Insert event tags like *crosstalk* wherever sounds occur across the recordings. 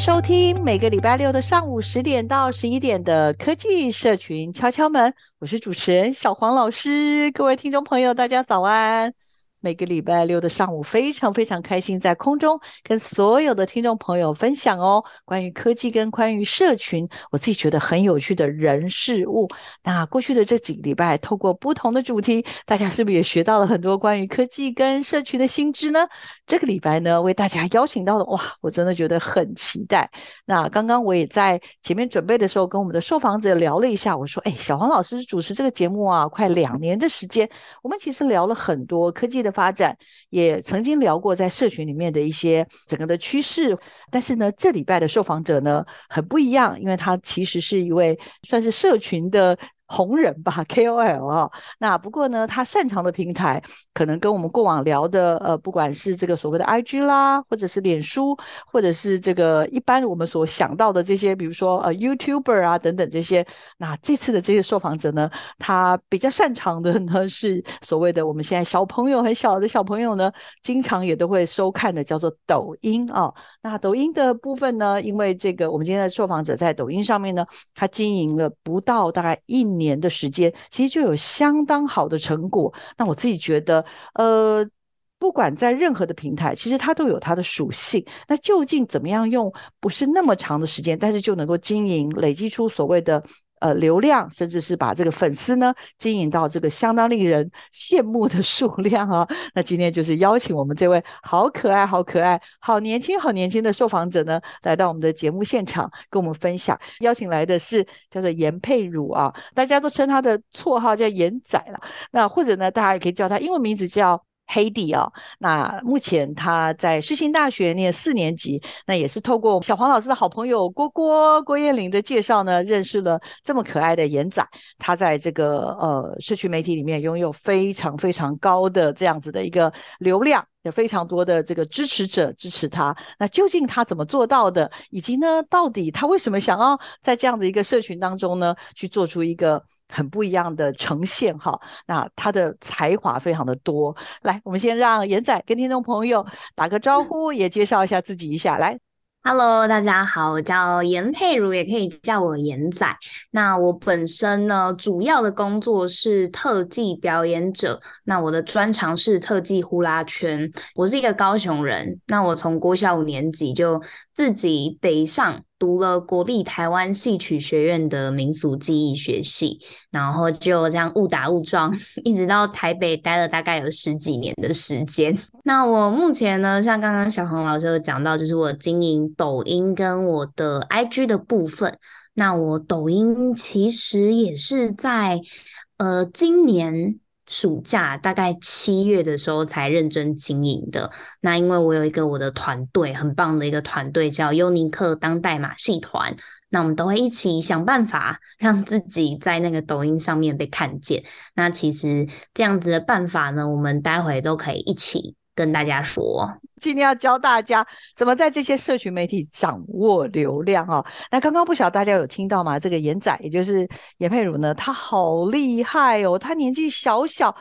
收听每个礼拜六的上午十点到十一点的科技社群敲敲门，我是主持人小黄老师。各位听众朋友，大家早安。每个礼拜六的上午，非常非常开心，在空中跟所有的听众朋友分享哦，关于科技跟关于社群，我自己觉得很有趣的人事物。那过去的这几个礼拜，透过不同的主题，大家是不是也学到了很多关于科技跟社群的新知呢？这个礼拜呢，为大家邀请到的，哇，我真的觉得很期待。那刚刚我也在前面准备的时候，跟我们的受访者聊了一下，我说，哎，小黄老师主持这个节目啊，快两年的时间，我们其实聊了很多科技的发展，也曾经聊过在社群里面的一些整个的趋势，但是呢，这礼拜的受访者呢，很不一样，因为他其实是一位算是社群的。红人吧，KOL 啊，那不过呢，他擅长的平台可能跟我们过往聊的，呃，不管是这个所谓的 IG 啦，或者是脸书，或者是这个一般我们所想到的这些，比如说呃 YouTuber 啊等等这些。那这次的这些受访者呢，他比较擅长的呢 *laughs* 是所谓的我们现在小朋友很小的小朋友呢，经常也都会收看的叫做抖音啊。那抖音的部分呢，因为这个我们今天的受访者在抖音上面呢，他经营了不到大概一。年的时间，其实就有相当好的成果。那我自己觉得，呃，不管在任何的平台，其实它都有它的属性。那究竟怎么样用不是那么长的时间，但是就能够经营、累积出所谓的。呃，流量甚至是把这个粉丝呢经营到这个相当令人羡慕的数量啊。那今天就是邀请我们这位好可爱、好可爱、好年轻、好年轻的受访者呢，来到我们的节目现场跟我们分享。邀请来的是叫做颜佩汝啊，大家都称他的绰号叫颜仔了。那或者呢，大家也可以叫他英文名字叫。黑弟哦，那目前他在世新大学念四年级，那也是透过小黄老师的好朋友郭郭郭彦霖的介绍呢，认识了这么可爱的颜仔。他在这个呃社区媒体里面拥有非常非常高的这样子的一个流量，有非常多的这个支持者支持他。那究竟他怎么做到的？以及呢，到底他为什么想要在这样的一个社群当中呢，去做出一个？很不一样的呈现哈，那他的才华非常的多。来，我们先让颜仔跟听众朋友打个招呼，也介绍一下自己一下。来，Hello，大家好，我叫颜佩如，也可以叫我颜仔。那我本身呢，主要的工作是特技表演者。那我的专长是特技呼啦圈。我是一个高雄人，那我从国小五年级就自己北上。读了国立台湾戏曲学院的民俗技艺学系，然后就这样误打误撞，*laughs* 一直到台北待了大概有十几年的时间。*laughs* 那我目前呢，像刚刚小黄老师有讲到，就是我经营抖音跟我的 IG 的部分。那我抖音其实也是在呃今年。暑假大概七月的时候才认真经营的。那因为我有一个我的团队，很棒的一个团队，叫优尼克当代马戏团。那我们都会一起想办法让自己在那个抖音上面被看见。那其实这样子的办法呢，我们待会都可以一起跟大家说。今天要教大家怎么在这些社群媒体掌握流量啊！那刚刚不晓得大家有听到吗？这个严仔，也就是闫佩如呢，他好厉害哦！他年纪小小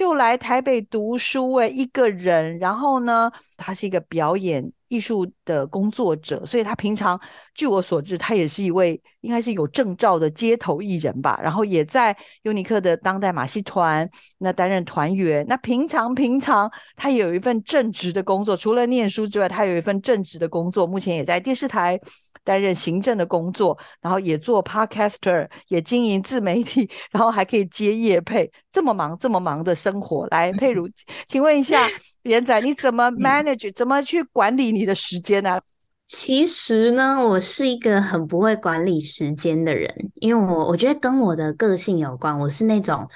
就来台北读书诶，一个人。然后呢，他是一个表演艺术的工作者，所以他平常据我所知，他也是一位应该是有证照的街头艺人吧。然后也在尤尼克的当代马戏团那担任团员。那平常平常他也有一份正职的工作，除了念书之外，他有一份正职的工作，目前也在电视台担任行政的工作，然后也做 podcaster，也经营自媒体，*laughs* 然后还可以接业配，这么忙这么忙的生活。来，佩如，*laughs* 请问一下。*laughs* 元仔，你怎么 manage？怎么去管理你的时间呢？其实呢，我是一个很不会管理时间的人，因为我我觉得跟我的个性有关。我是那种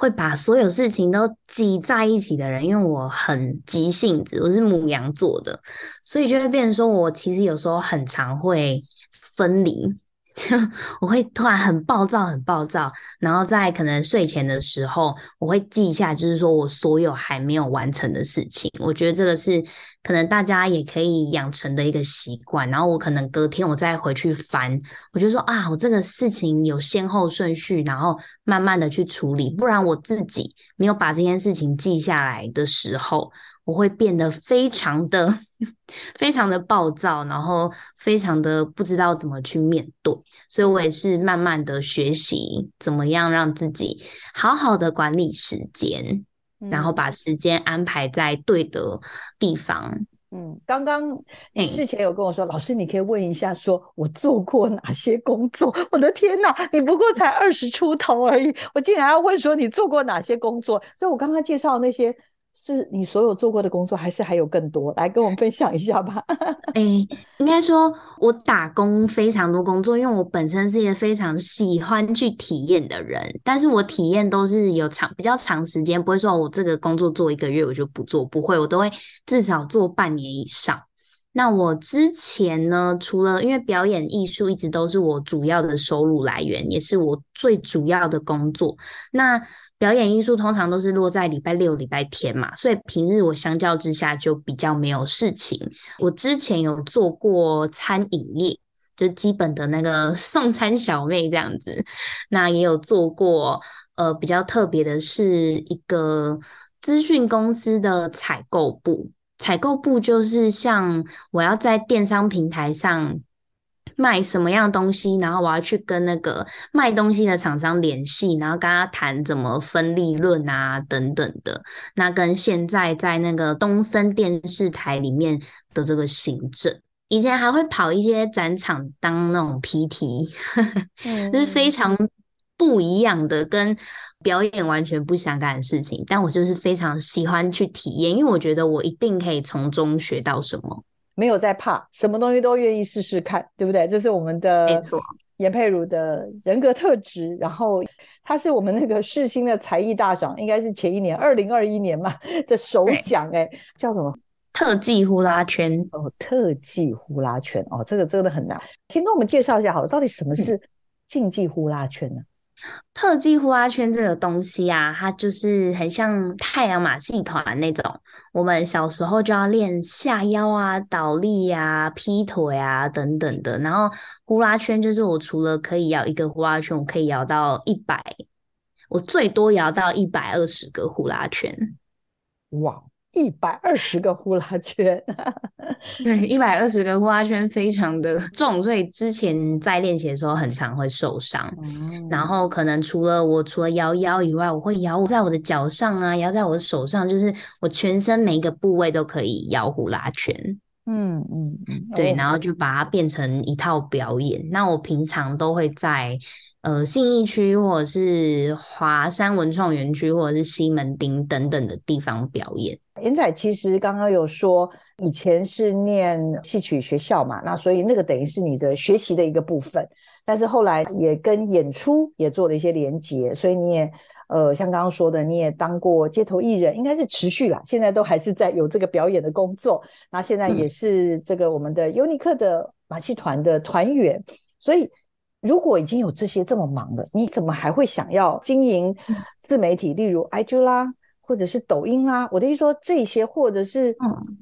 会把所有事情都挤在一起的人，因为我很急性子，我是母羊座的，所以就会变成说我其实有时候很常会分离。*laughs* 我会突然很暴躁，很暴躁，然后在可能睡前的时候，我会记一下，就是说我所有还没有完成的事情。我觉得这个是可能大家也可以养成的一个习惯。然后我可能隔天我再回去翻，我就说啊，我这个事情有先后顺序，然后慢慢的去处理。不然我自己没有把这件事情记下来的时候，我会变得非常的。非常的暴躁，然后非常的不知道怎么去面对，所以我也是慢慢的学习怎么样让自己好好的管理时间，嗯、然后把时间安排在对的地方。嗯，刚刚你事前有跟我说，嗯、老师，你可以问一下，说我做过哪些工作？*laughs* 我的天哪，你不过才二十出头而已，我竟然要问说你做过哪些工作？所以我刚刚介绍那些。是你所有做过的工作，还是还有更多？来跟我们分享一下吧。*laughs* 哎、应该说我打工非常多工作，因为我本身是一个非常喜欢去体验的人。但是我体验都是有长比较长时间，不会说我这个工作做一个月我就不做，不会，我都会至少做半年以上。那我之前呢，除了因为表演艺术一直都是我主要的收入来源，也是我最主要的工作。那表演艺术通常都是落在礼拜六、礼拜天嘛，所以平日我相较之下就比较没有事情。我之前有做过餐饮业，就基本的那个 *laughs* 送餐小妹这样子。那也有做过，呃，比较特别的是一个资讯公司的采购部。采购部就是像我要在电商平台上。卖什么样的东西，然后我要去跟那个卖东西的厂商联系，然后跟他谈怎么分利润啊等等的。那跟现在在那个东森电视台里面的这个行政，以前还会跑一些展场当那种 PT，嗯、就是非常不一样的，跟表演完全不相干的事情。但我就是非常喜欢去体验，因为我觉得我一定可以从中学到什么。没有在怕，什么东西都愿意试试看，对不对？这是我们的没错，严佩如的人格特质。然后他是我们那个世新的才艺大赏，应该是前一年二零二一年嘛的首奖，哎，叫什么？特技呼啦圈哦，特技呼啦圈哦，这个真的很难。先跟我们介绍一下好了，到底什么是竞技呼啦圈呢？嗯特技呼啦圈这个东西啊，它就是很像太阳马戏团那种。我们小时候就要练下腰啊、倒立啊、劈腿啊等等的。然后呼啦圈就是我除了可以摇一个呼啦圈，我可以摇到一百，我最多摇到一百二十个呼啦圈。哇！一百二十个呼啦圈，*laughs* 对，一百二十个呼啦圈非常的 *laughs* 重，所以之前在练习的时候很常会受伤。嗯、然后可能除了我除了摇腰以外，我会摇在我的脚上啊，摇在我的手上，就是我全身每一个部位都可以摇呼啦圈。嗯嗯嗯，对，然后就把它变成一套表演。那我平常都会在。呃，信义区或者是华山文创园区，或者是西门町等等的地方表演。严仔其实刚刚有说，以前是念戏曲学校嘛，那所以那个等于是你的学习的一个部分。但是后来也跟演出也做了一些连结，所以你也呃，像刚刚说的，你也当过街头艺人，应该是持续啦，现在都还是在有这个表演的工作。那现在也是这个我们的尤尼克的马戏团的团员，所以。如果已经有这些这么忙了，你怎么还会想要经营自媒体？例如 IG 啦，或者是抖音啦？我的意思说这些，或者是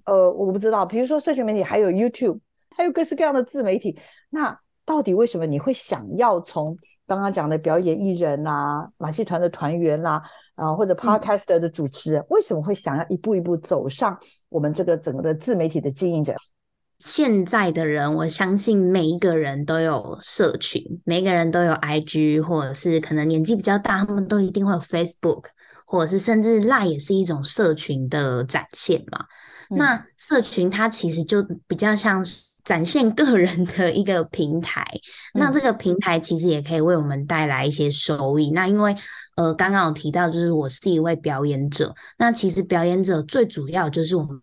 呃，我不知道，比如说社群媒体，还有 YouTube，还有各式各样的自媒体。那到底为什么你会想要从刚刚讲的表演艺人啦、马戏团的团员啦，啊，或者 Podcaster 的主持人，为什么会想要一步一步走上我们这个整个的自媒体的经营者？现在的人，我相信每一个人都有社群，每个人都有 IG，或者是可能年纪比较大，他们都一定会有 Facebook，或者是甚至 Line 也是一种社群的展现嘛。嗯、那社群它其实就比较像是展现个人的一个平台，嗯、那这个平台其实也可以为我们带来一些收益。那因为呃，刚刚有提到，就是我是一位表演者，那其实表演者最主要就是我们。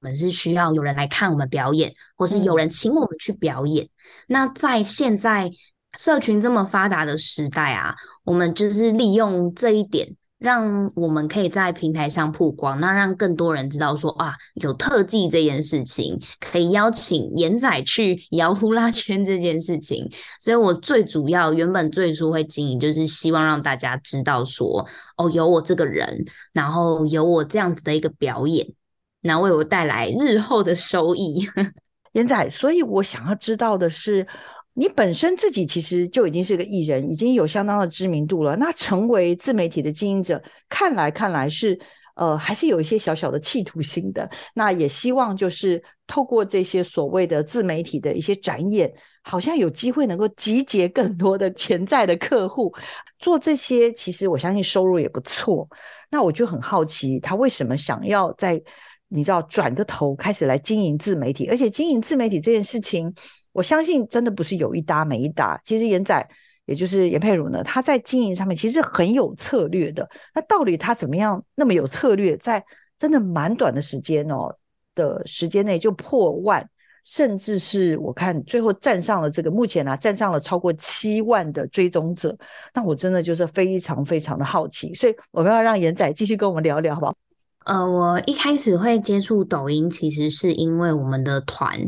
我们是需要有人来看我们表演，或是有人请我们去表演。嗯、那在现在社群这么发达的时代啊，我们就是利用这一点，让我们可以在平台上曝光，那让更多人知道说啊，有特技这件事情，可以邀请颜仔去 *laughs* 摇呼啦圈这件事情。所以我最主要原本最初会经营，就是希望让大家知道说，哦，有我这个人，然后有我这样子的一个表演。那为我带来日后的收益，*laughs* 颜仔。所以我想要知道的是，你本身自己其实就已经是个艺人，已经有相当的知名度了。那成为自媒体的经营者，看来看来是呃，还是有一些小小的企图心的。那也希望就是透过这些所谓的自媒体的一些展演，好像有机会能够集结更多的潜在的客户。做这些，其实我相信收入也不错。那我就很好奇，他为什么想要在你知道，转个头开始来经营自媒体，而且经营自媒体这件事情，我相信真的不是有一搭没一搭。其实颜仔，也就是颜佩如呢，他在经营上面其实很有策略的。那到底他怎么样那么有策略，在真的蛮短的时间哦的时间内就破万，甚至是我看最后站上了这个目前呢、啊，站上了超过七万的追踪者。那我真的就是非常非常的好奇，所以我们要让颜仔继续跟我们聊聊，好不好？呃，我一开始会接触抖音，其实是因为我们的团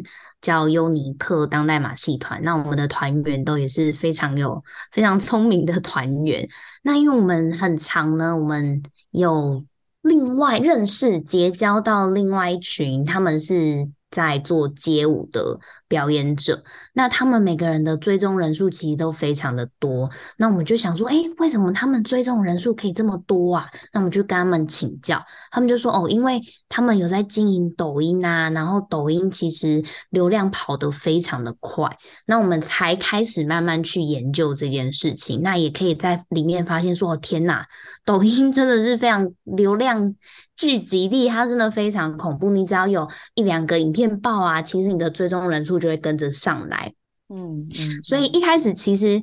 叫优尼克当代马戏团，那我们的团员都也是非常有非常聪明的团员。那因为我们很常呢，我们有另外认识结交到另外一群，他们是在做街舞的。表演者，那他们每个人的追踪人数其实都非常的多，那我们就想说，哎，为什么他们追踪人数可以这么多啊？那我们就跟他们请教，他们就说，哦，因为他们有在经营抖音啊，然后抖音其实流量跑得非常的快，那我们才开始慢慢去研究这件事情，那也可以在里面发现说，哦，天哪，抖音真的是非常流量聚集地，它真的非常恐怖，你只要有一两个影片爆啊，其实你的追踪人数就会跟着上来，嗯嗯，所以一开始其实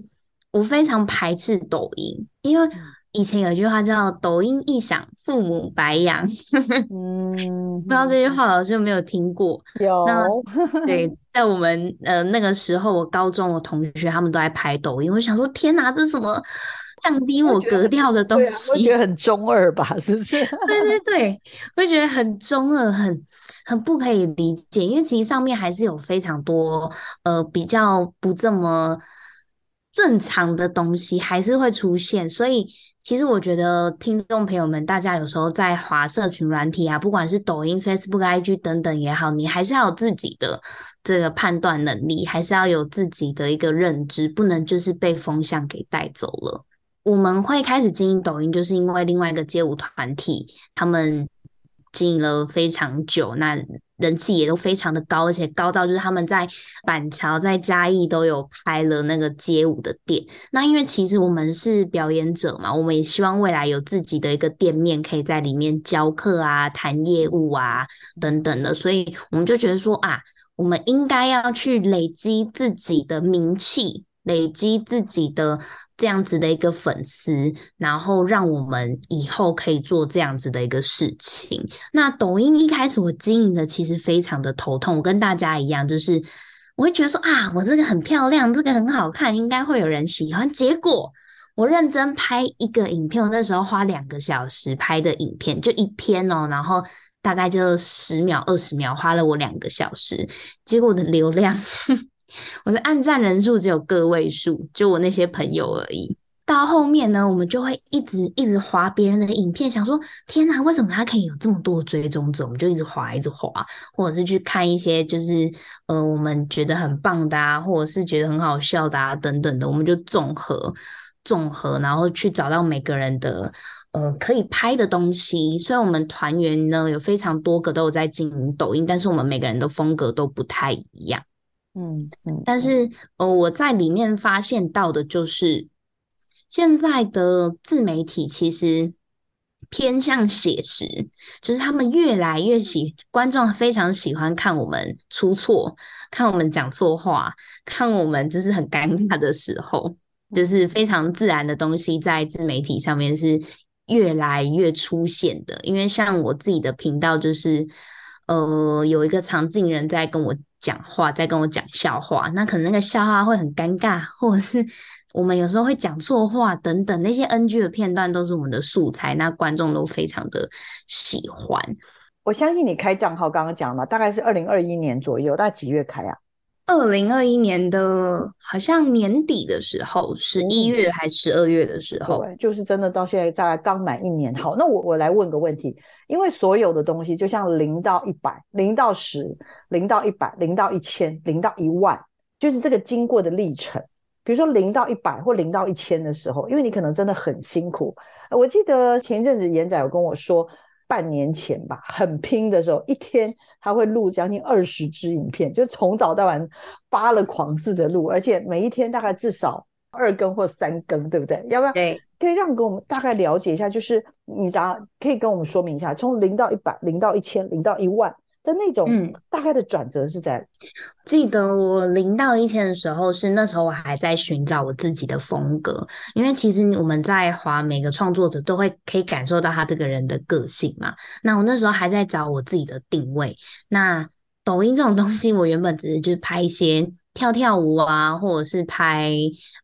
我非常排斥抖音，因为以前有一句话叫“抖音一响，父母白养”，*laughs* 嗯，不知道这句话老师有没有听过？有，那 *laughs* 对，在我们呃那个时候，我高中我同学他们都在拍抖音，我想说天哪，这什么降低我格调的东西？我觉得很中二吧，是不是？*laughs* 对对对，会觉得很中二，很。很不可以理解，因为其实上面还是有非常多呃比较不这么正常的东西，还是会出现。所以其实我觉得听众朋友们，大家有时候在滑社群软体啊，不管是抖音、Facebook、IG 等等也好，你还是要有自己的这个判断能力，还是要有自己的一个认知，不能就是被风向给带走了。我们会开始经营抖音，就是因为另外一个街舞团体他们。经营了非常久，那人气也都非常的高，而且高到就是他们在板桥、在嘉义都有开了那个街舞的店。那因为其实我们是表演者嘛，我们也希望未来有自己的一个店面，可以在里面教课啊、谈业务啊等等的，所以我们就觉得说啊，我们应该要去累积自己的名气，累积自己的。这样子的一个粉丝，然后让我们以后可以做这样子的一个事情。那抖音一开始我经营的其实非常的头痛，我跟大家一样，就是我会觉得说啊，我这个很漂亮，这个很好看，应该会有人喜欢。结果我认真拍一个影片，我那时候花两个小时拍的影片，就一篇哦，然后大概就十秒、二十秒，花了我两个小时，结果我的流量。*laughs* 我的按赞人数只有个位数，就我那些朋友而已。到后面呢，我们就会一直一直划别人的影片，想说天哪，为什么他可以有这么多追踪者？我们就一直划，一直划，或者是去看一些就是呃我们觉得很棒的啊，或者是觉得很好笑的啊等等的，我们就综合综合，然后去找到每个人的呃可以拍的东西。虽然我们团员呢有非常多个都有在经营抖音，但是我们每个人的风格都不太一样。嗯嗯，但是呃我在里面发现到的就是，现在的自媒体其实。偏向写实，就是他们越来越喜，观众非常喜欢看我们出错，看我们讲错话，看我们就是很尴尬的时候，就是非常自然的东西在自媒体上面是越来越出现的。因为像我自己的频道，就是呃有一个常进人在跟我讲话，在跟我讲笑话，那可能那个笑话会很尴尬，*laughs* 或者是。我们有时候会讲错话等等，那些 NG 的片段都是我们的素材，那观众都非常的喜欢。我相信你开账号刚刚讲了，大概是二零二一年左右，大概几月开啊？二零二一年的好像年底的时候，十一月还十二月的时候，对，就是真的到现在大概刚满一年。好，那我我来问个问题，因为所有的东西就像零到一百，零到十，零到一百，零到一千，零到一万，就是这个经过的历程。比如说零到一百或零到一千的时候，因为你可能真的很辛苦。我记得前一阵子严仔有跟我说，半年前吧，很拼的时候，一天他会录将近二十支影片，就从早到晚发了狂似的录，而且每一天大概至少二更或三更，对不对？要不要？对，可以让给我们大概了解一下，就是你答可以跟我们说明一下，从零到一百，零到一千，零到一万。的那种大概的转折是在、嗯，记得我零到一千的时候，是那时候我还在寻找我自己的风格，因为其实我们在华每个创作者都会可以感受到他这个人的个性嘛。那我那时候还在找我自己的定位。那抖音这种东西，我原本只是就是拍一些。跳跳舞啊，或者是拍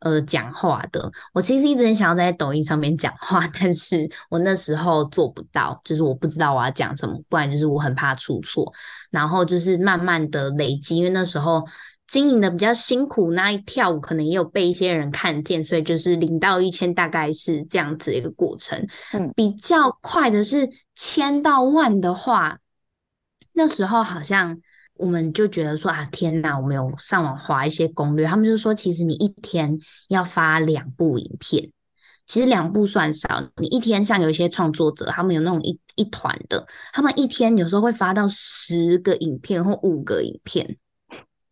呃讲话的，我其实一直很想要在抖音上面讲话，*laughs* 但是我那时候做不到，就是我不知道我要讲什么，不然就是我很怕出错，然后就是慢慢的累积，因为那时候经营的比较辛苦，那一跳舞可能也有被一些人看见，所以就是零到一千大概是这样子的一个过程。嗯，比较快的是千到万的话，那时候好像。我们就觉得说啊，天哪！我们有上网划一些攻略，他们就说，其实你一天要发两部影片，其实两部算少。你一天像有一些创作者，他们有那种一一团的，他们一天有时候会发到十个影片或五个影片，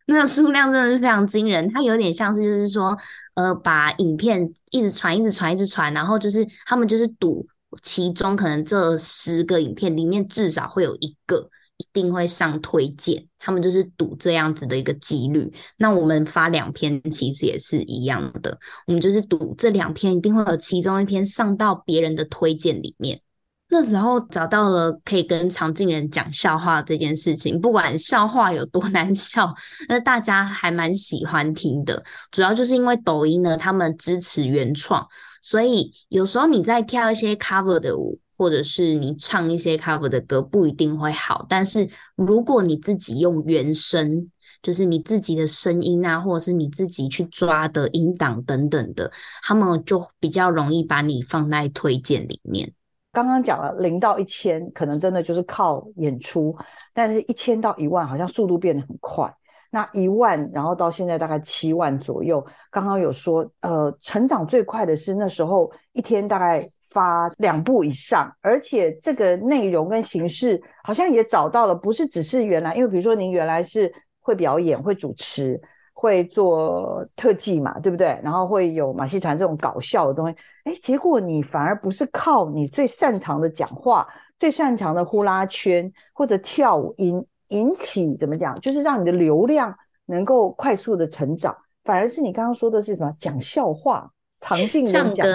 那个数量真的是非常惊人。它有点像是就是说，呃，把影片一直传、一直传、一直传，然后就是他们就是赌其中可能这十个影片里面至少会有一个。一定会上推荐，他们就是赌这样子的一个几率。那我们发两篇其实也是一样的，我们就是赌这两篇一定会有其中一篇上到别人的推荐里面。那时候找到了可以跟常进人讲笑话这件事情，不管笑话有多难笑，那大家还蛮喜欢听的。主要就是因为抖音呢，他们支持原创，所以有时候你在跳一些 cover 的舞。或者是你唱一些 cover 的歌不一定会好，但是如果你自己用原声，就是你自己的声音啊，或者是你自己去抓的音档等等的，他们就比较容易把你放在推荐里面。刚刚讲了零到一千，可能真的就是靠演出，但是一千到一万好像速度变得很快。那一万，然后到现在大概七万左右。刚刚有说，呃，成长最快的是那时候一天大概。发两部以上，而且这个内容跟形式好像也找到了，不是只是原来，因为比如说您原来是会表演、会主持、会做特技嘛，对不对？然后会有马戏团这种搞笑的东西，哎，结果你反而不是靠你最擅长的讲话、最擅长的呼啦圈或者跳舞引引起怎么讲，就是让你的流量能够快速的成长，反而是你刚刚说的是什么？讲笑话、常进人讲。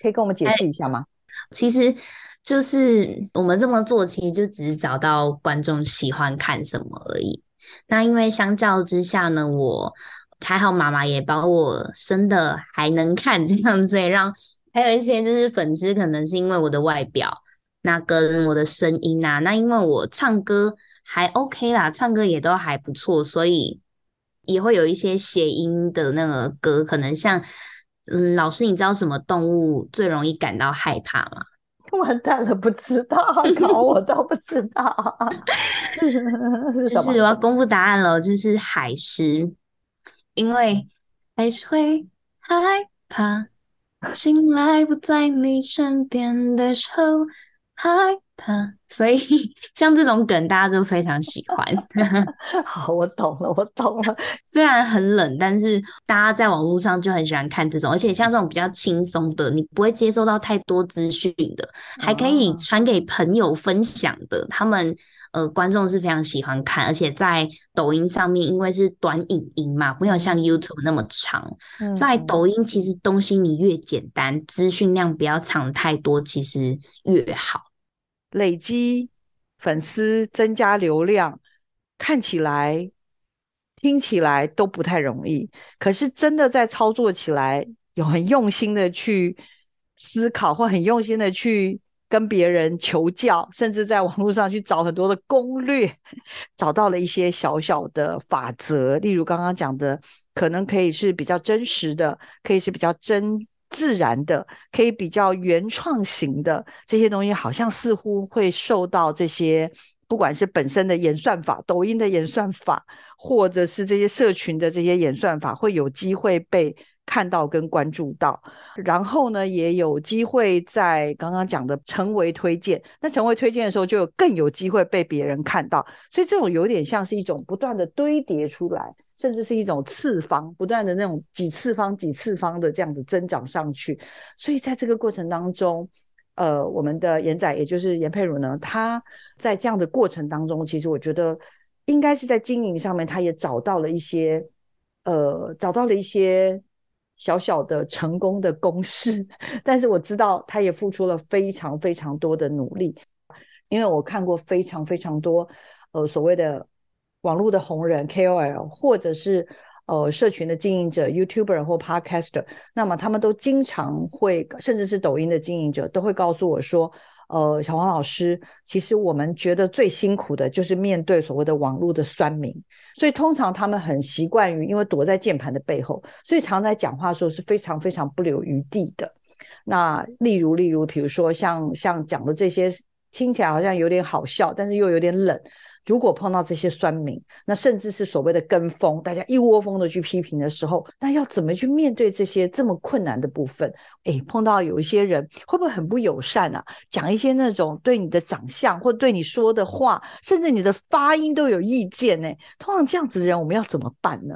可以跟我们解释一下吗？其实就是我们这么做，其实就只是找到观众喜欢看什么而已。那因为相较之下呢，我还好妈妈也把我生的还能看这样，所以让还有一些就是粉丝可能是因为我的外表，那跟我的声音啊，那因为我唱歌还 OK 啦，唱歌也都还不错，所以也会有一些谐音的那个歌，可能像。嗯，老师，你知道什么动物最容易感到害怕吗？*laughs* 完蛋了，不知道，考 *laughs* 我都不知道。*laughs* 是什么？就是我要公布答案了，就是海狮，因为海狮会害怕，醒来不在你身边的时候，害怕。所以 *laughs* 像这种梗，大家都非常喜欢。*laughs* 好，我懂了，我懂了。虽然很冷，但是大家在网络上就很喜欢看这种，而且像这种比较轻松的，你不会接收到太多资讯的，还可以传给朋友分享的，他们。呃，观众是非常喜欢看，而且在抖音上面，因为是短影音嘛，没有像 YouTube 那么长。嗯、在抖音，其实东西你越简单，资讯量不要藏太多，其实越好。累积粉丝、增加流量，看起来、听起来都不太容易，可是真的在操作起来，有很用心的去思考，或很用心的去。跟别人求教，甚至在网络上去找很多的攻略，找到了一些小小的法则。例如刚刚讲的，可能可以是比较真实的，可以是比较真自然的，可以比较原创型的这些东西，好像似乎会受到这些，不管是本身的演算法、抖音的演算法，或者是这些社群的这些演算法，会有机会被。看到跟关注到，然后呢，也有机会在刚刚讲的成为推荐。那成为推荐的时候，就有更有机会被别人看到。所以这种有点像是一种不断的堆叠出来，甚至是一种次方，不断的那种几次方、几次方的这样子增长上去。所以在这个过程当中，呃，我们的颜仔，也就是颜佩如呢，他在这样的过程当中，其实我觉得应该是在经营上面，他也找到了一些，呃，找到了一些。小小的成功的公式，*laughs* 但是我知道他也付出了非常非常多的努力，因为我看过非常非常多呃所谓的网络的红人 KOL，或者是呃社群的经营者 YouTuber 或 Podcaster，那么他们都经常会，甚至是抖音的经营者都会告诉我说。呃，小黄老师，其实我们觉得最辛苦的就是面对所谓的网络的酸民，所以通常他们很习惯于，因为躲在键盘的背后，所以常在讲话的时候是非常非常不留余地的。那例如，例如，比如说像像讲的这些，听起来好像有点好笑，但是又有点冷。如果碰到这些酸民，那甚至是所谓的跟风，大家一窝蜂的去批评的时候，那要怎么去面对这些这么困难的部分？诶，碰到有一些人会不会很不友善啊？讲一些那种对你的长相或对你说的话，甚至你的发音都有意见呢？通常这样子的人，我们要怎么办呢？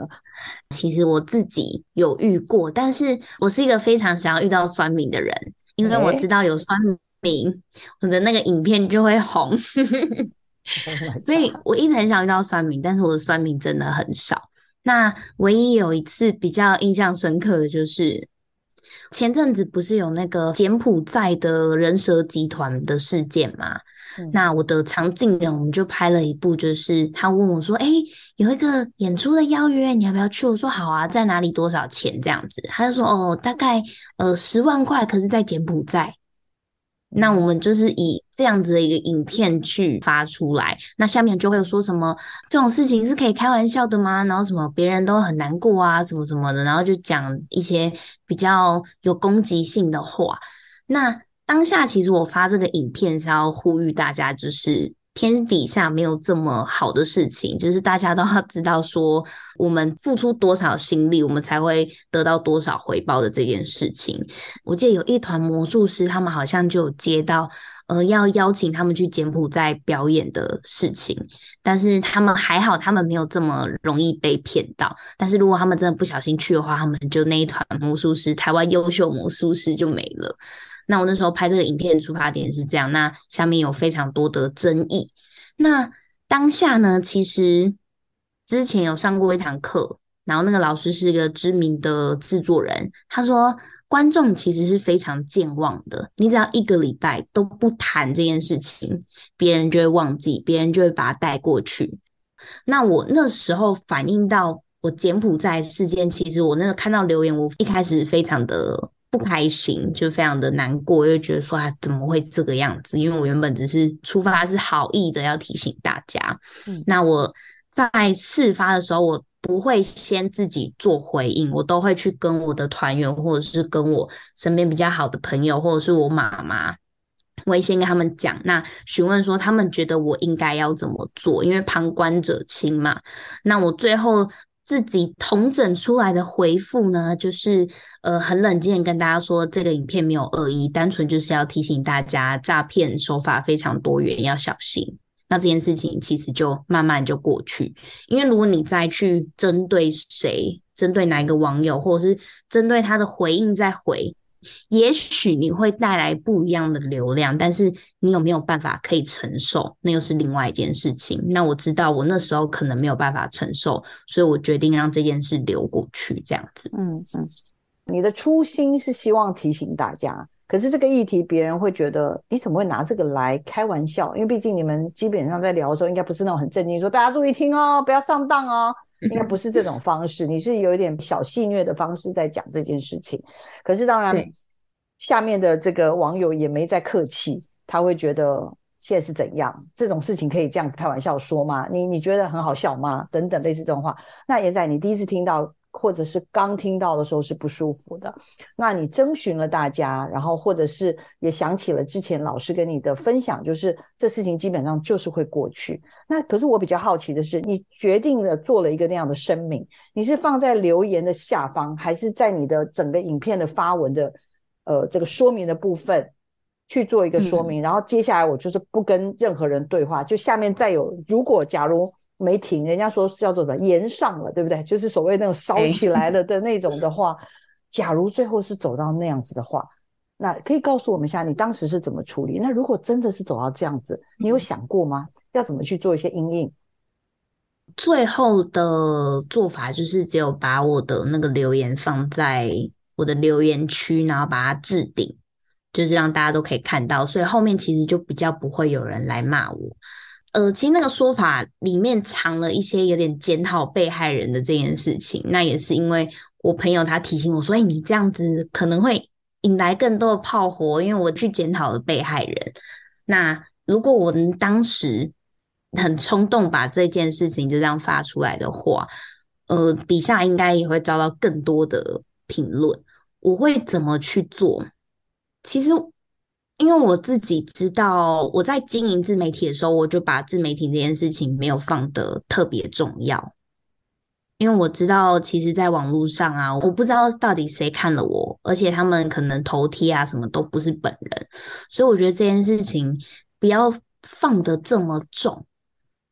其实我自己有遇过，但是我是一个非常想要遇到酸民的人，因为我知道有酸民，我的那个影片就会红。*laughs* 所以我一直很想遇到酸民，但是我的酸民真的很少。那唯一有一次比较印象深刻的就是前阵子不是有那个柬埔寨的人蛇集团的事件吗？嗯、那我的常进人我们就拍了一部，就是他问我说：“哎、欸，有一个演出的邀约，你要不要去？”我说：“好啊，在哪里？多少钱？”这样子，他就说：“哦，大概呃十万块，可是在柬埔寨。”那我们就是以这样子的一个影片去发出来，那下面就会说什么这种事情是可以开玩笑的吗？然后什么别人都很难过啊，什么什么的，然后就讲一些比较有攻击性的话。那当下其实我发这个影片是要呼吁大家，就是。天底下没有这么好的事情，就是大家都要知道说，我们付出多少心力，我们才会得到多少回报的这件事情。我记得有一团魔术师，他们好像就接到，呃，要邀请他们去柬埔寨表演的事情，但是他们还好，他们没有这么容易被骗到。但是如果他们真的不小心去的话，他们就那一团魔术师，台湾优秀魔术师就没了。那我那时候拍这个影片的出发点是这样，那下面有非常多的争议。那当下呢，其实之前有上过一堂课，然后那个老师是一个知名的制作人，他说观众其实是非常健忘的，你只要一个礼拜都不谈这件事情，别人就会忘记，别人就会把它带过去。那我那时候反映到我柬埔寨事件，其实我那个看到留言，我一开始非常的。不开心，就非常的难过，又觉得说啊，怎么会这个样子？因为我原本只是出发是好意的，要提醒大家。嗯，那我在事发的时候，我不会先自己做回应，我都会去跟我的团员，或者是跟我身边比较好的朋友，或者是我妈妈，我会先跟他们讲，那询问说他们觉得我应该要怎么做，因为旁观者清嘛。那我最后。自己同整出来的回复呢，就是呃很冷静跟大家说，这个影片没有恶意，单纯就是要提醒大家诈骗手法非常多元，要小心。那这件事情其实就慢慢就过去，因为如果你再去针对谁，针对哪一个网友，或者是针对他的回应再回。也许你会带来不一样的流量，但是你有没有办法可以承受，那又是另外一件事情。那我知道我那时候可能没有办法承受，所以我决定让这件事流过去，这样子。嗯嗯，你的初心是希望提醒大家，可是这个议题别人会觉得你怎么会拿这个来开玩笑？因为毕竟你们基本上在聊的时候，应该不是那种很正经，说大家注意听哦，不要上当哦。*laughs* 应该不是这种方式，你是有一点小戏谑的方式在讲这件事情。可是当然，下面的这个网友也没在客气，他会觉得现在是怎样？这种事情可以这样开玩笑说吗？你你觉得很好笑吗？等等类似这种话。那也在你第一次听到。或者是刚听到的时候是不舒服的，那你征询了大家，然后或者是也想起了之前老师跟你的分享，就是这事情基本上就是会过去。那可是我比较好奇的是，你决定了做了一个那样的声明，你是放在留言的下方，还是在你的整个影片的发文的呃这个说明的部分去做一个说明？嗯、然后接下来我就是不跟任何人对话，就下面再有如果假如。没停，人家说叫做什么延上了，对不对？就是所谓那种烧起来了的 *laughs* 那种的话，欸、假如最后是走到那样子的话，那可以告诉我们一下你当时是怎么处理？那如果真的是走到这样子，你有想过吗？要怎么去做一些因应？最后的做法就是只有把我的那个留言放在我的留言区，然后把它置顶，就是让大家都可以看到，所以后面其实就比较不会有人来骂我。呃，其实那个说法里面藏了一些有点检讨被害人的这件事情。那也是因为我朋友他提醒我说：“哎，你这样子可能会引来更多的炮火。”因为我去检讨了被害人。那如果我当时很冲动把这件事情就这样发出来的话，呃，底下应该也会遭到更多的评论。我会怎么去做？其实。因为我自己知道，我在经营自媒体的时候，我就把自媒体这件事情没有放得特别重要。因为我知道，其实，在网络上啊，我不知道到底谁看了我，而且他们可能头贴啊什么都不是本人，所以我觉得这件事情不要放得这么重。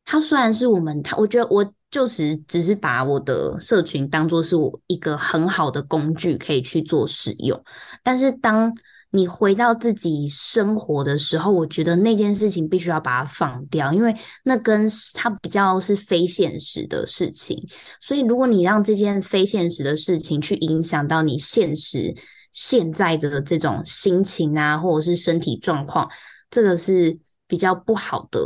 它虽然是我们，它我觉得我就是只是把我的社群当做是我一个很好的工具，可以去做使用，但是当。你回到自己生活的时候，我觉得那件事情必须要把它放掉，因为那跟它比较是非现实的事情。所以，如果你让这件非现实的事情去影响到你现实现在的这种心情啊，或者是身体状况，这个是比较不好的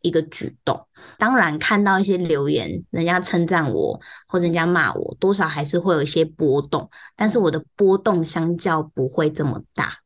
一个举动。当然，看到一些留言，人家称赞我或者人家骂我，多少还是会有一些波动，但是我的波动相较不会这么大。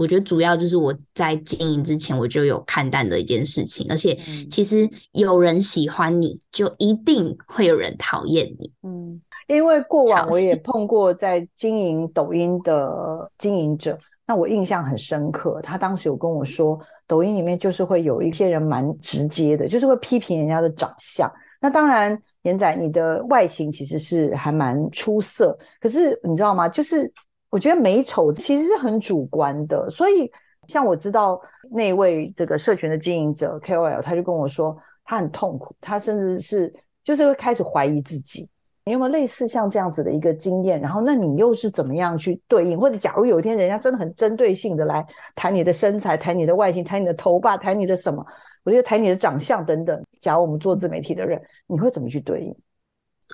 我觉得主要就是我在经营之前我就有看淡的一件事情，而且其实有人喜欢你就一定会有人讨厌你。嗯，因为过往我也 *laughs* 碰过在经营抖音的经营者，那我印象很深刻。他当时有跟我说，抖音里面就是会有一些人蛮直接的，就是会批评人家的长相。那当然，严仔你的外形其实是还蛮出色，可是你知道吗？就是。我觉得美丑其实是很主观的，所以像我知道那位这个社群的经营者 KOL，他就跟我说他很痛苦，他甚至是就是会开始怀疑自己。你有没有类似像这样子的一个经验？然后那你又是怎么样去对应？或者假如有一天人家真的很针对性的来谈你的身材、谈你的外形、谈你的头发、谈你的什么？我觉得谈你的长相等等。假如我们做自媒体的人，你会怎么去对应？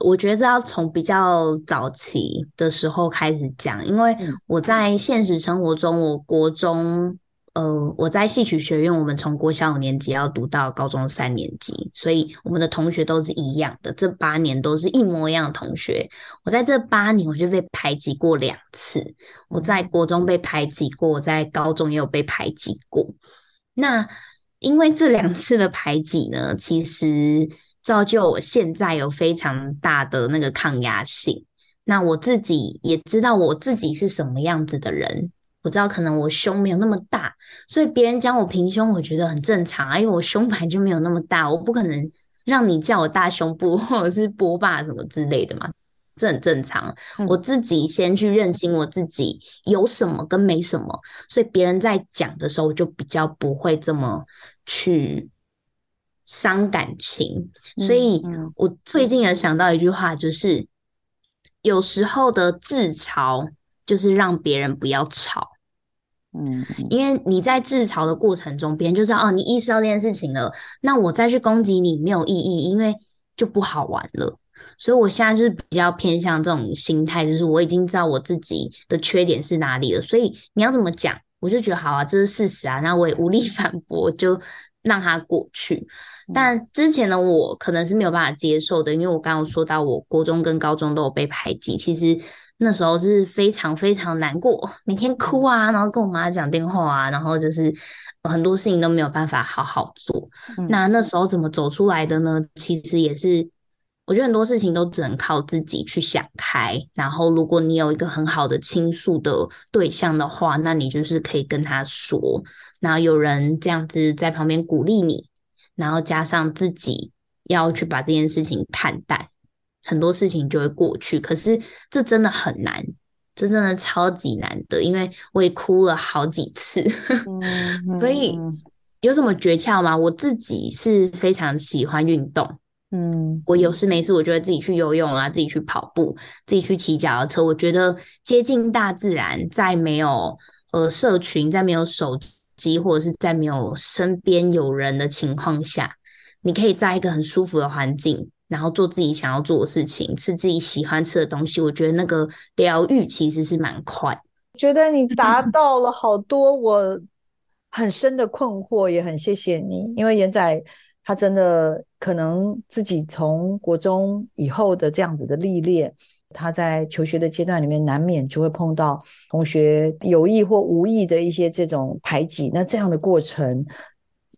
我觉得要从比较早期的时候开始讲，因为我在现实生活中，我国中，呃，我在戏曲学院，我们从国小五年级要读到高中三年级，所以我们的同学都是一样的，这八年都是一模一样的同学。我在这八年，我就被排挤过两次。我在国中被排挤过，我在高中也有被排挤过。那因为这两次的排挤呢，其实。造就我现在有非常大的那个抗压性。那我自己也知道我自己是什么样子的人。我知道可能我胸没有那么大，所以别人讲我平胸，我觉得很正常啊，因为我胸本来就没有那么大，我不可能让你叫我大胸部或者是波霸什么之类的嘛，这很正常。嗯、我自己先去认清我自己有什么跟没什么，所以别人在讲的时候，我就比较不会这么去伤感情。所以我最近也想到一句话，就是有时候的自嘲就是让别人不要吵。嗯，因为你在自嘲的过程中，别人就知道哦，你意识到这件事情了，那我再去攻击你没有意义，因为就不好玩了。所以我现在就是比较偏向这种心态，就是我已经知道我自己的缺点是哪里了，所以你要怎么讲，我就觉得好啊，这是事实啊，那我也无力 *laughs* 反驳，就让它过去。但之前的我可能是没有办法接受的，因为我刚刚说到，我国中跟高中都有被排挤，其实。那时候是非常非常难过，每天哭啊，然后跟我妈讲电话啊，然后就是很多事情都没有办法好好做。嗯。那那时候怎么走出来的呢？其实也是，我觉得很多事情都只能靠自己去想开。然后，如果你有一个很好的倾诉的对象的话，那你就是可以跟他说，然后有人这样子在旁边鼓励你，然后加上自己要去把这件事情看淡。很多事情就会过去，可是这真的很难，这真的超级难得，因为我也哭了好几次，嗯、*laughs* 所以有什么诀窍吗？我自己是非常喜欢运动，嗯，我有事没事，我就会自己去游泳啊，自己去跑步，自己去骑脚踏车。我觉得接近大自然，在没有呃社群，在没有手机，或者是在没有身边有人的情况下，你可以在一个很舒服的环境。然后做自己想要做的事情，吃自己喜欢吃的东西，我觉得那个疗愈其实是蛮快。觉得你 *laughs* 达到了好多我很深的困惑，也很谢谢你。因为严仔他真的可能自己从国中以后的这样子的历练，他在求学的阶段里面难免就会碰到同学有意或无意的一些这种排挤，那这样的过程。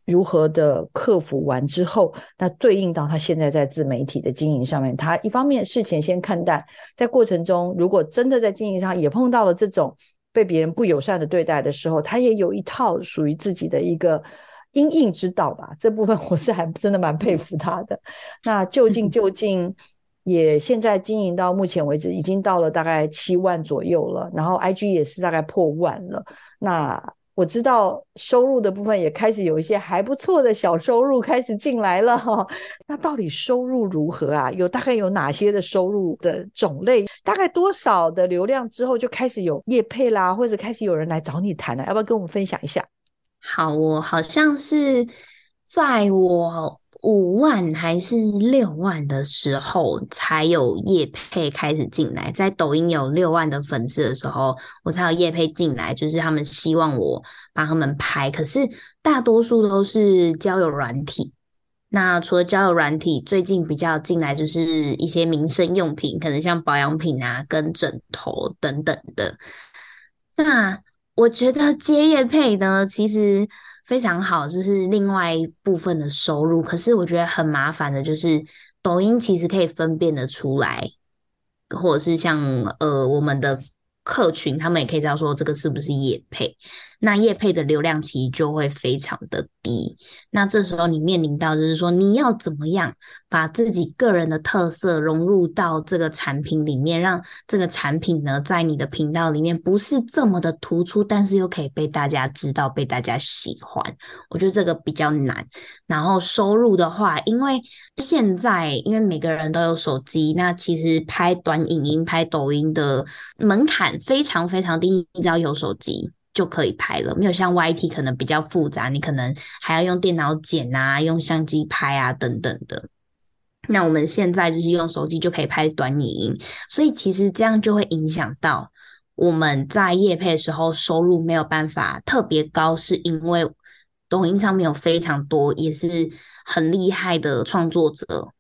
如何的克服完之后，那对应到他现在在自媒体的经营上面，他一方面事前先看淡，在过程中如果真的在经营上也碰到了这种被别人不友善的对待的时候，他也有一套属于自己的一个因应之道吧。这部分 *laughs* 我是还真的蛮佩服他的。那究竟究竟也现在经营到目前为止，已经到了大概七万左右了，然后 IG 也是大概破万了。那我知道收入的部分也开始有一些还不错的小收入开始进来了哈，那到底收入如何啊？有大概有哪些的收入的种类？大概多少的流量之后就开始有业配啦，或者开始有人来找你谈了？要不要跟我们分享一下？好，我好像是在我。五万还是六万的时候，才有业配开始进来。在抖音有六万的粉丝的时候，我才有业配进来，就是他们希望我帮他们拍。可是大多数都是交友软体。那除了交友软体，最近比较进来就是一些民生用品，可能像保养品啊、跟枕头等等的。那我觉得接业配呢，其实。非常好，就是另外一部分的收入。可是我觉得很麻烦的，就是抖音其实可以分辨得出来，或者是像呃我们的。客群他们也可以知道说这个是不是也配，那业配的流量其实就会非常的低。那这时候你面临到就是说你要怎么样把自己个人的特色融入到这个产品里面，让这个产品呢在你的频道里面不是这么的突出，但是又可以被大家知道、被大家喜欢。我觉得这个比较难。然后收入的话，因为现在因为每个人都有手机，那其实拍短影音、拍抖音的门槛。非常非常低，你只要有手机就可以拍了，没有像 YT 可能比较复杂，你可能还要用电脑剪啊，用相机拍啊等等的。那我们现在就是用手机就可以拍短影音，所以其实这样就会影响到我们在业配的时候收入没有办法特别高，是因为抖音上面有非常多也是很厉害的创作者。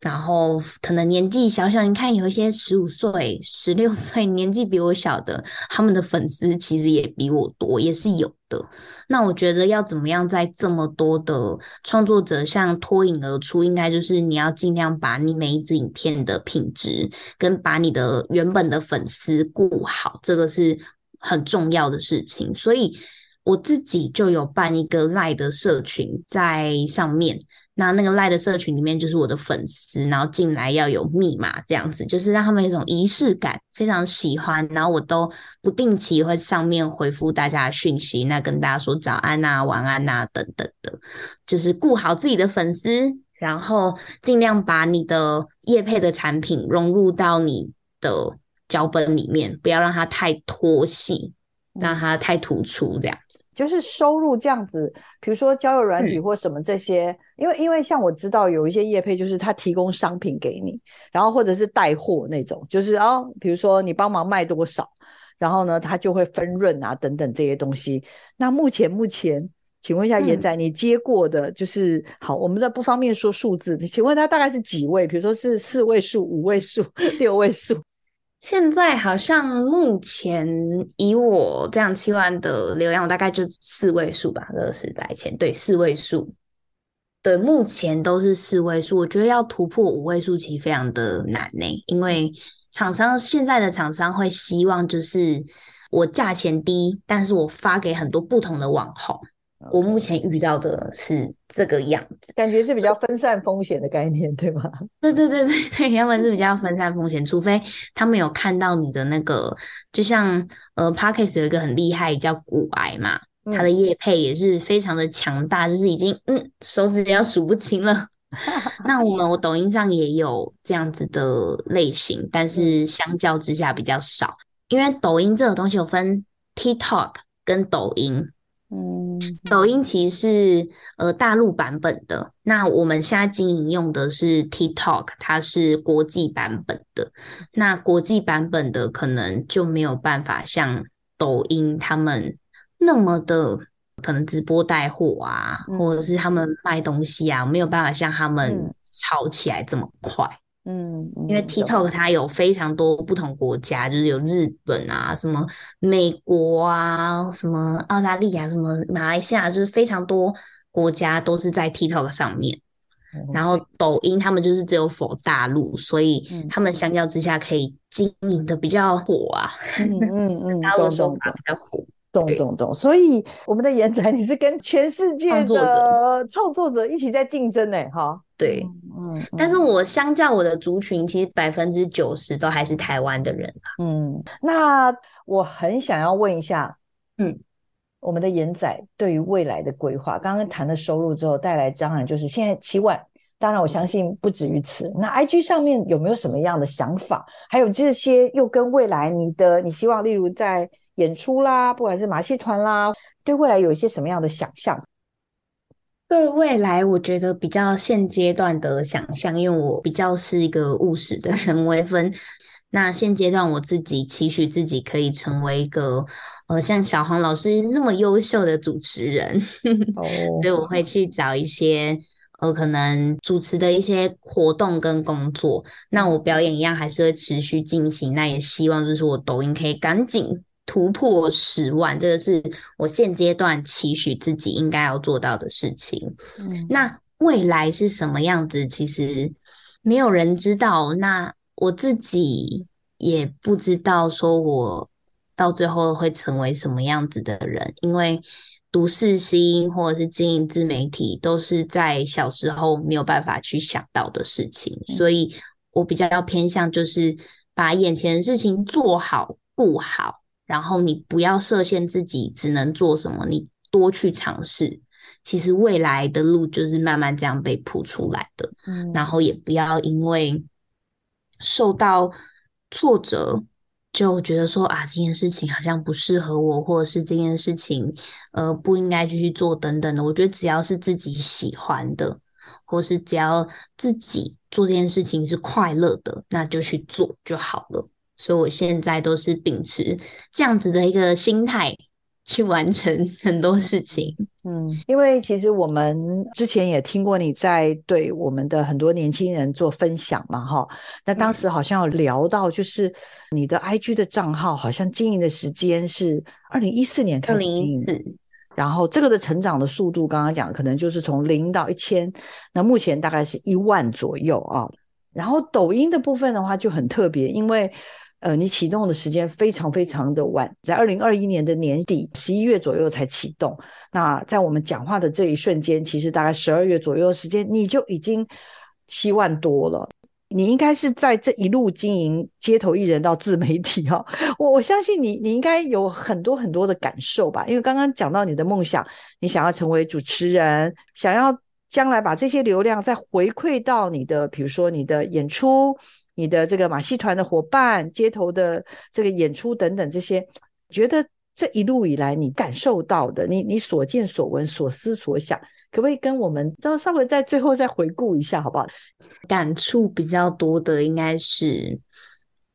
然后可能年纪小小，你看有一些十五岁、十六 *laughs* 岁年纪比我小的，他们的粉丝其实也比我多，也是有的。那我觉得要怎么样在这么多的创作者上脱颖而出，应该就是你要尽量把你每一支影片的品质跟把你的原本的粉丝顾好，这个是很重要的事情。所以我自己就有办一个赖的社群在上面。那那个赖的社群里面就是我的粉丝，然后进来要有密码这样子，就是让他们有一种仪式感，非常喜欢。然后我都不定期会上面回复大家的讯息，那跟大家说早安啊、晚安啊等等的，就是顾好自己的粉丝，然后尽量把你的业配的产品融入到你的脚本里面，不要让它太脱戏，让它太突出这样子。就是收入这样子，比如说交友软体或什么这些，嗯、因为因为像我知道有一些业配，就是他提供商品给你，然后或者是带货那种，就是哦，比如说你帮忙卖多少，然后呢，他就会分润啊等等这些东西。那目前目前，请问一下严仔，你接过的就是、嗯、好，我们的不方便说数字，请问他大概是几位？比如说是四位数、五位数、*laughs* 六位数？现在好像目前以我这样七万的流量，大概就四位数吧，二十百千，对，四位数。对，目前都是四位数。我觉得要突破五位数其实非常的难呢，因为厂商现在的厂商会希望就是我价钱低，但是我发给很多不同的网红。我目前遇到的是这个样子，感觉是比较分散风险的概念，对吗？对对对对对，他们是比较分散风险，除非他们有看到你的那个，就像呃 Podcast 有一个很厉害叫骨癌嘛，他的业配也是非常的强大，就是已经嗯手指要数不清了。*laughs* 那我们我抖音上也有这样子的类型，但是相较之下比较少，因为抖音这个东西有分 TikTok 跟抖音。嗯，抖音其实是呃大陆版本的，那我们现在经营用的是 TikTok，它是国际版本的。那国际版本的可能就没有办法像抖音他们那么的可能直播带货啊，嗯、或者是他们卖东西啊，没有办法像他们炒起来这么快。嗯，因为 TikTok 它有非常多不同国家，就是有日本啊，什么美国啊，什么澳大利亚，什么马来西亚，就是非常多国家都是在 TikTok 上面。然后抖音他们就是只有 for 大陆，所以他们相较之下可以经营的比较火啊。嗯嗯嗯，大陆说法比较火。懂懂懂，所以我们的严仔，你是跟全世界的创作者一起在竞争呢？哈，对，嗯，但是我相较我的族群，其实百分之九十都还是台湾的人。嗯，那我很想要问一下，嗯，我们的严仔对于未来的规划，刚刚谈了收入之后带来，当然就是现在七万，当然我相信不止于此。那 IG 上面有没有什么样的想法？还有这些又跟未来你的，你希望例如在演出啦，不管是马戏团啦，对未来有一些什么样的想象？对未来，我觉得比较现阶段的想象，因为我比较是一个务实的人为分。那现阶段我自己期许自己可以成为一个呃，像小黄老师那么优秀的主持人，哦、*laughs* 所以我会去找一些呃，可能主持的一些活动跟工作。那我表演一样还是会持续进行。那也希望就是我抖音可以赶紧。突破十万，这个是我现阶段期许自己应该要做到的事情。嗯，那未来是什么样子？其实没有人知道。那我自己也不知道，说我到最后会成为什么样子的人。因为读世新或者是经营自媒体，都是在小时候没有办法去想到的事情。嗯，所以我比较要偏向就是把眼前的事情做好、顾好。然后你不要设限自己只能做什么，你多去尝试。其实未来的路就是慢慢这样被铺出来的。嗯，然后也不要因为受到挫折就觉得说啊，这件事情好像不适合我，或者是这件事情呃不应该继续做等等的。我觉得只要是自己喜欢的，或是只要自己做这件事情是快乐的，那就去做就好了。所以我现在都是秉持这样子的一个心态去完成很多事情。嗯，因为其实我们之前也听过你在对我们的很多年轻人做分享嘛，哈。那当时好像有聊到，就是你的 IG 的账号好像经营的时间是二零一四年开始经营，然后这个的成长的速度，刚刚讲可能就是从零到一千，那目前大概是一万左右啊。然后抖音的部分的话就很特别，因为呃，你启动的时间非常非常的晚，在二零二一年的年底十一月左右才启动。那在我们讲话的这一瞬间，其实大概十二月左右的时间，你就已经七万多了。你应该是在这一路经营街头艺人到自媒体哈、我我相信你，你应该有很多很多的感受吧？因为刚刚讲到你的梦想，你想要成为主持人，想要将来把这些流量再回馈到你的，比如说你的演出。你的这个马戏团的伙伴、街头的这个演出等等这些，觉得这一路以来你感受到的，你你所见所闻、所思所想，可不可以跟我们稍稍微在最后再回顾一下，好不好？感触比较多的应该是，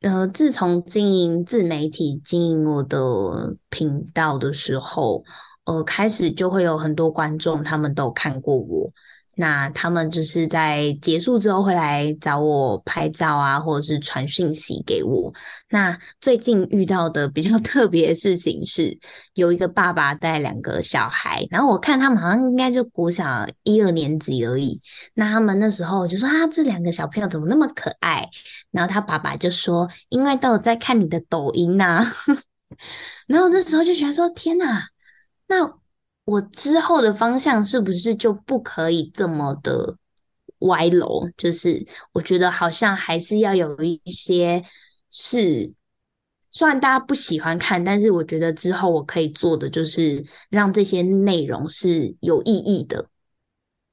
呃，自从经营自媒体、经营我的频道的时候，呃，开始就会有很多观众，他们都看过我。那他们就是在结束之后会来找我拍照啊，或者是传讯息给我。那最近遇到的比较 *laughs* 特别的事情是，有一个爸爸带两个小孩，然后我看他们好像应该就国小一二年级而已。那他们那时候就说啊，这两个小朋友怎么那么可爱？然后他爸爸就说，因为都有在看你的抖音呐。*laughs* 然后那时候就觉得说，天哪，那。我之后的方向是不是就不可以这么的歪楼？就是我觉得好像还是要有一些是，虽然大家不喜欢看，但是我觉得之后我可以做的就是让这些内容是有意义的，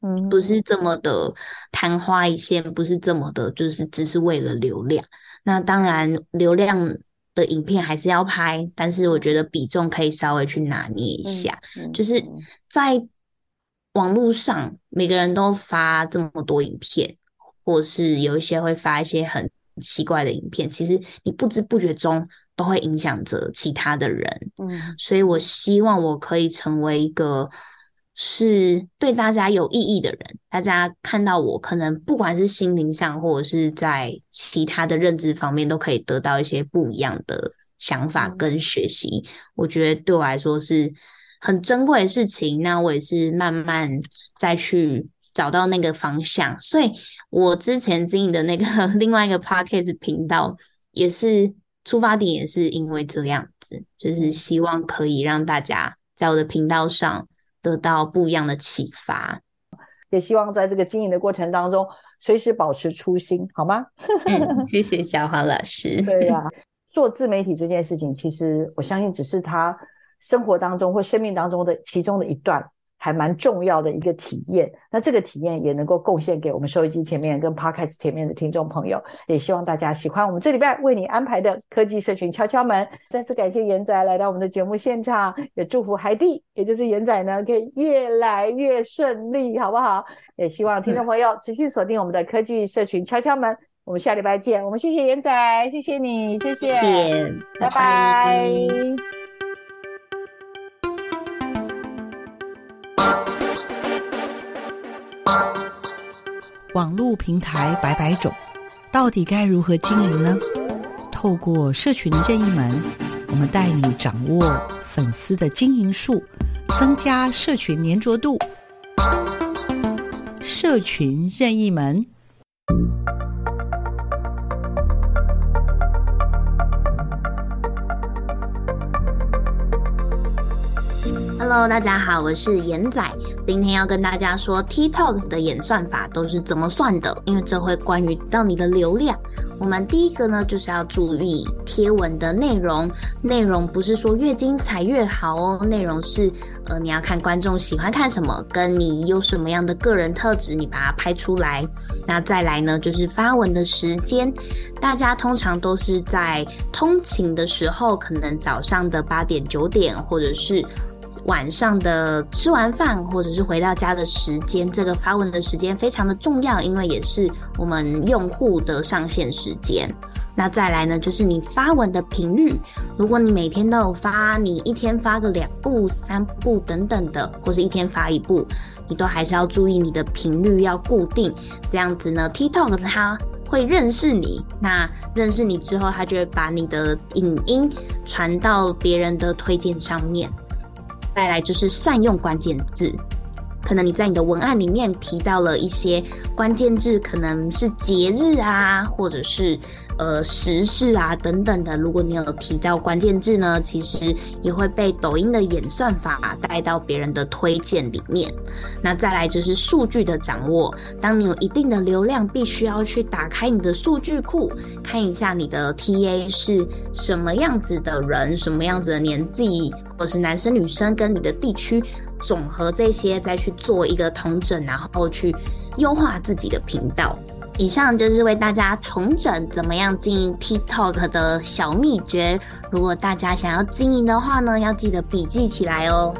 嗯，不是这么的昙花一现，不是这么的，就是只是为了流量。那当然，流量。的影片还是要拍，但是我觉得比重可以稍微去拿捏一下。嗯嗯、就是在网络上，每个人都发这么多影片，或是有一些会发一些很奇怪的影片，其实你不知不觉中都会影响着其他的人。嗯，所以我希望我可以成为一个。是对大家有意义的人，大家看到我，可能不管是心灵上，或者是在其他的认知方面，都可以得到一些不一样的想法跟学习。我觉得对我来说是很珍贵的事情。那我也是慢慢再去找到那个方向。所以我之前经营的那个 *laughs* 另外一个 podcast 频道，也是出发点也是因为这样子，就是希望可以让大家在我的频道上。得到不一样的启发，也希望在这个经营的过程当中，随时保持初心，好吗？*laughs* 嗯、谢谢小黄老师。对呀、啊，做自媒体这件事情，其实我相信只是他生活当中或生命当中的其中的一段。还蛮重要的一个体验，那这个体验也能够贡献给我们收音机前面跟 Podcast 前面的听众朋友，也希望大家喜欢我们这礼拜为你安排的科技社群敲敲门。再次感谢严仔来到我们的节目现场，也祝福海蒂，也就是严仔呢，可以越来越顺利，好不好？也希望听众朋友持续锁定我们的科技社群敲敲门。我们下礼拜见，我们谢谢严仔，谢谢你，谢谢，谢谢拜拜。拜拜。网络平台百百种，到底该如何经营呢？透过社群任意门，我们带你掌握粉丝的经营术，增加社群粘着度。社群任意门。Hello，大家好，我是严仔，今天要跟大家说 TikTok 的演算法都是怎么算的，因为这会关于到你的流量。我们第一个呢，就是要注意贴文的内容，内容不是说越精彩越好哦，内容是呃你要看观众喜欢看什么，跟你有什么样的个人特质，你把它拍出来。那再来呢，就是发文的时间，大家通常都是在通勤的时候，可能早上的八点九点，或者是。晚上的吃完饭或者是回到家的时间，这个发文的时间非常的重要，因为也是我们用户的上线时间。那再来呢，就是你发文的频率，如果你每天都有发，你一天发个两部、三部等等的，或是一天发一部，你都还是要注意你的频率要固定，这样子呢，TikTok 它会认识你，那认识你之后，它就会把你的影音传到别人的推荐上面。再来就是善用关键字，可能你在你的文案里面提到了一些关键字，可能是节日啊，或者是呃时事啊等等的。如果你有提到关键字呢，其实也会被抖音的演算法带到别人的推荐里面。那再来就是数据的掌握，当你有一定的流量，必须要去打开你的数据库，看一下你的 TA 是什么样子的人，什么样子的年纪，或是男生女生，跟你的地区。总和这些再去做一个统整，然后去优化自己的频道。以上就是为大家统整怎么样经营 TikTok 的小秘诀。如果大家想要经营的话呢，要记得笔记起来哦。